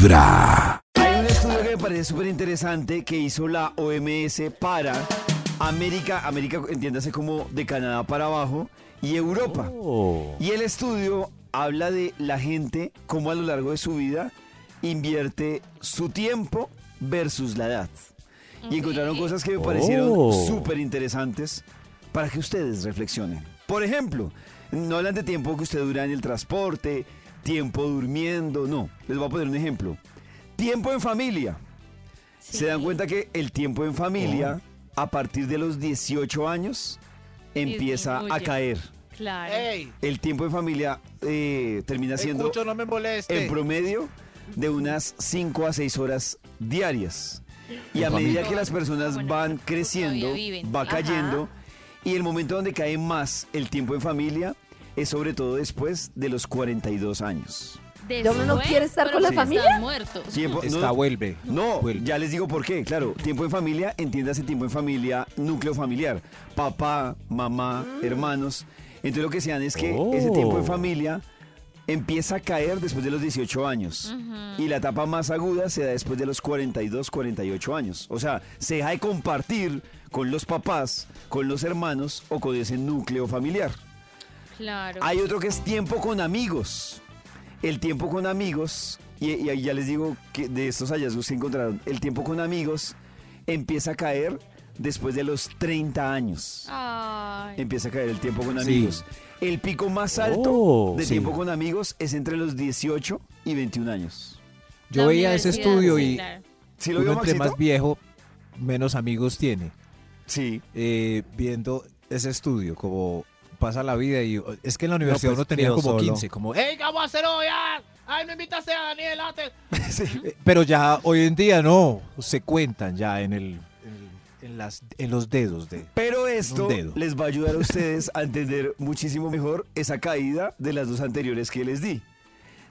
Vibra. Hay un estudio que me parece súper interesante que hizo la OMS para América, América entiéndase como de Canadá para abajo, y Europa. Y el estudio habla de la gente, cómo a lo largo de su vida invierte su tiempo versus la edad. Y encontraron cosas que me parecieron Oh. súper interesantes para que ustedes reflexionen. Por ejemplo, no hablan de tiempo que usted dura en el transporte, tiempo durmiendo, no. Les voy a poner un ejemplo. Tiempo en familia. Se dan cuenta que el tiempo en familia, a partir de los 18 años, empieza a caer. Claro. ¡Ey! El tiempo en familia eh, termina siendo Escucho, no me moleste. en promedio de unas 5 a 6 horas diarias. Y a medida que las personas Bueno, van creciendo, va Ajá. cayendo. Y el momento donde cae más el tiempo en familia es sobre todo después de los 42 años. Uno no quiere estar con la familia? muertos. Tiempo, Está, no, vuelve. no, vuelve. ya les digo por qué. Claro, tiempo en familia, entiéndase tiempo en familia, núcleo familiar. Papá, mamá, hermanos. Entonces lo que se dan es que Oh. ese tiempo en familia empieza a caer después de los 18 años. Y la etapa más aguda se da después de los 42, 48 años. O sea, se deja de compartir con los papás, con los hermanos o con ese núcleo familiar. Claro. Hay otro que es tiempo con amigos. El tiempo con amigos, y, y ahí ya les digo que de estos hallazgos se encontraron, el tiempo con amigos empieza a caer después de los 30 años. Ay. Empieza a caer el tiempo con Sí. amigos. El pico más alto Oh, de sí. tiempo con amigos es entre los 18 y 21 años. Yo La veía ese estudio sí, y claro. ¿Sí lo uno entre más viejo, menos amigos tiene. Sí. Eh, viendo ese estudio, como pasa la vida y es que en la universidad pues, uno tenía como solo. 15, como, "Eh", ¡Ey, ¿qué vamos a hacer hoy? ah? ¡Ay, no invitaste a Daniel antes! sí. eh, pero ya hoy en día no, se cuentan ya en el, en, en las, en los dedos de... Pero esto dedo. les va a ayudar a ustedes a entender muchísimo mejor esa caída de las dos anteriores que les di.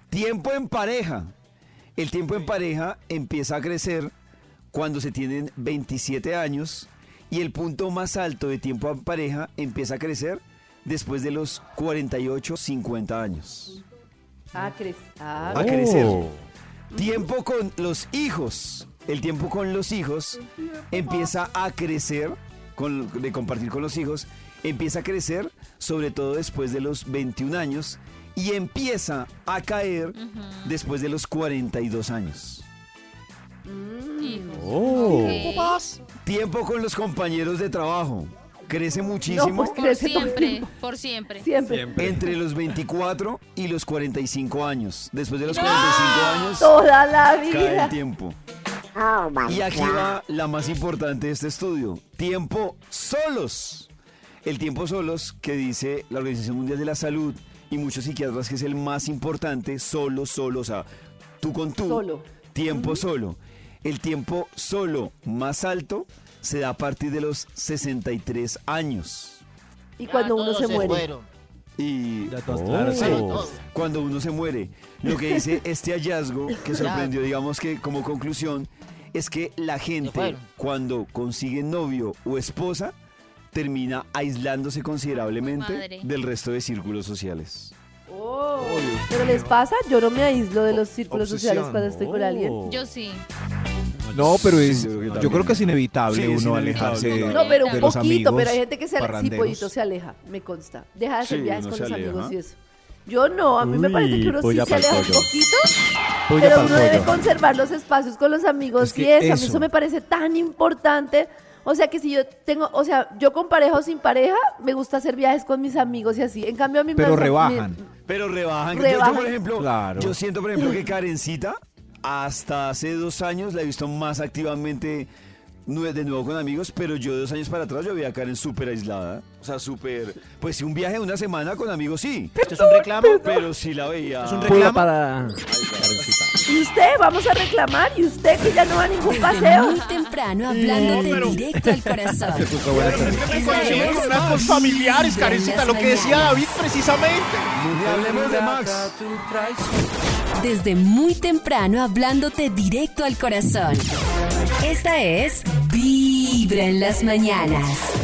Tiempo en pareja. El tiempo en pareja empieza a crecer cuando se tienen 27 años y el punto más alto de tiempo en pareja empieza a crecer después de los 48, 50 años. Ah, cres- ah, A crecer. Oh. Tiempo con los hijos. El tiempo con los hijos empieza a crecer, con, de compartir con los hijos, empieza a crecer sobre todo después de los 21 años y empieza a caer después de los 42 años. Hijos. Oh. Tiempo con los compañeros de trabajo. Crece No, muchísimo pues Por crece el siempre, por siempre. Siempre. entre los 24 y los 45 años. Después de los 45 años Toda la cae el vida. tiempo. Y aquí va la más importante de este estudio. Tiempo solos. El tiempo solos que dice la Organización Mundial de la Salud y muchos psiquiatras que es el más importante, solo, solo, o sea, tú con tú. Solo. Tiempo solo. El tiempo solo más alto se da a partir de los 63 años. Y cuando Ya uno se muere. fueron. Y Ya todos, Oh. claro, sí. Cuando uno se muere. Lo que dice este hallazgo, que sorprendió, digamos que como conclusión, es que la gente cuando consigue novio o esposa, termina aislándose considerablemente del resto de círculos sociales. Oh, ¿Pero les pasa? Yo no me aíslo de los círculos Obsesión. sociales cuando estoy con alguien. Yo sí. No, pero es, yo creo que yo también. creo que es inevitable Sí, es uno inevitable. alejarse No, pero un de los poquito, amigos pero hay gente que se aleja. Sí, pollito se aleja, me consta. Deja de hacer Sí, viajes con los aleja. amigos y eso. Yo no, a mí me parece que uno sí se aleja un poquito, Polla pero uno debe conservar los espacios con los amigos Es que y eso, a mí eso. me parece tan importante. O sea que si yo tengo, o sea, yo con pareja o sin pareja, me gusta hacer viajes con mis amigos y así. En cambio a mí Pero me rebajan. Pero rebajan. Yo- Yo, Rebajan. por ejemplo, Claro. yo siento, por ejemplo, que Karencita, hasta hace dos años la he visto más activamente de nuevo con amigos, pero yo dos años para atrás yo veía a Karen súper aislada. O sea, súper... Pues sí, un viaje de una semana con amigos, sí. ¿Esto es un reclamo? Pero sí la veía... Es un reclamo. para... ¿Y usted? Vamos a reclamar. ¿Y usted que ya no va a ningún Desde paseo? muy temprano hablándote directo al corazón. Con actos familiares, Karencita, lo que decía David precisamente. Hablemos de Max. Desde muy temprano hablándote directo al corazón. Esta es Vibra en las mañanas.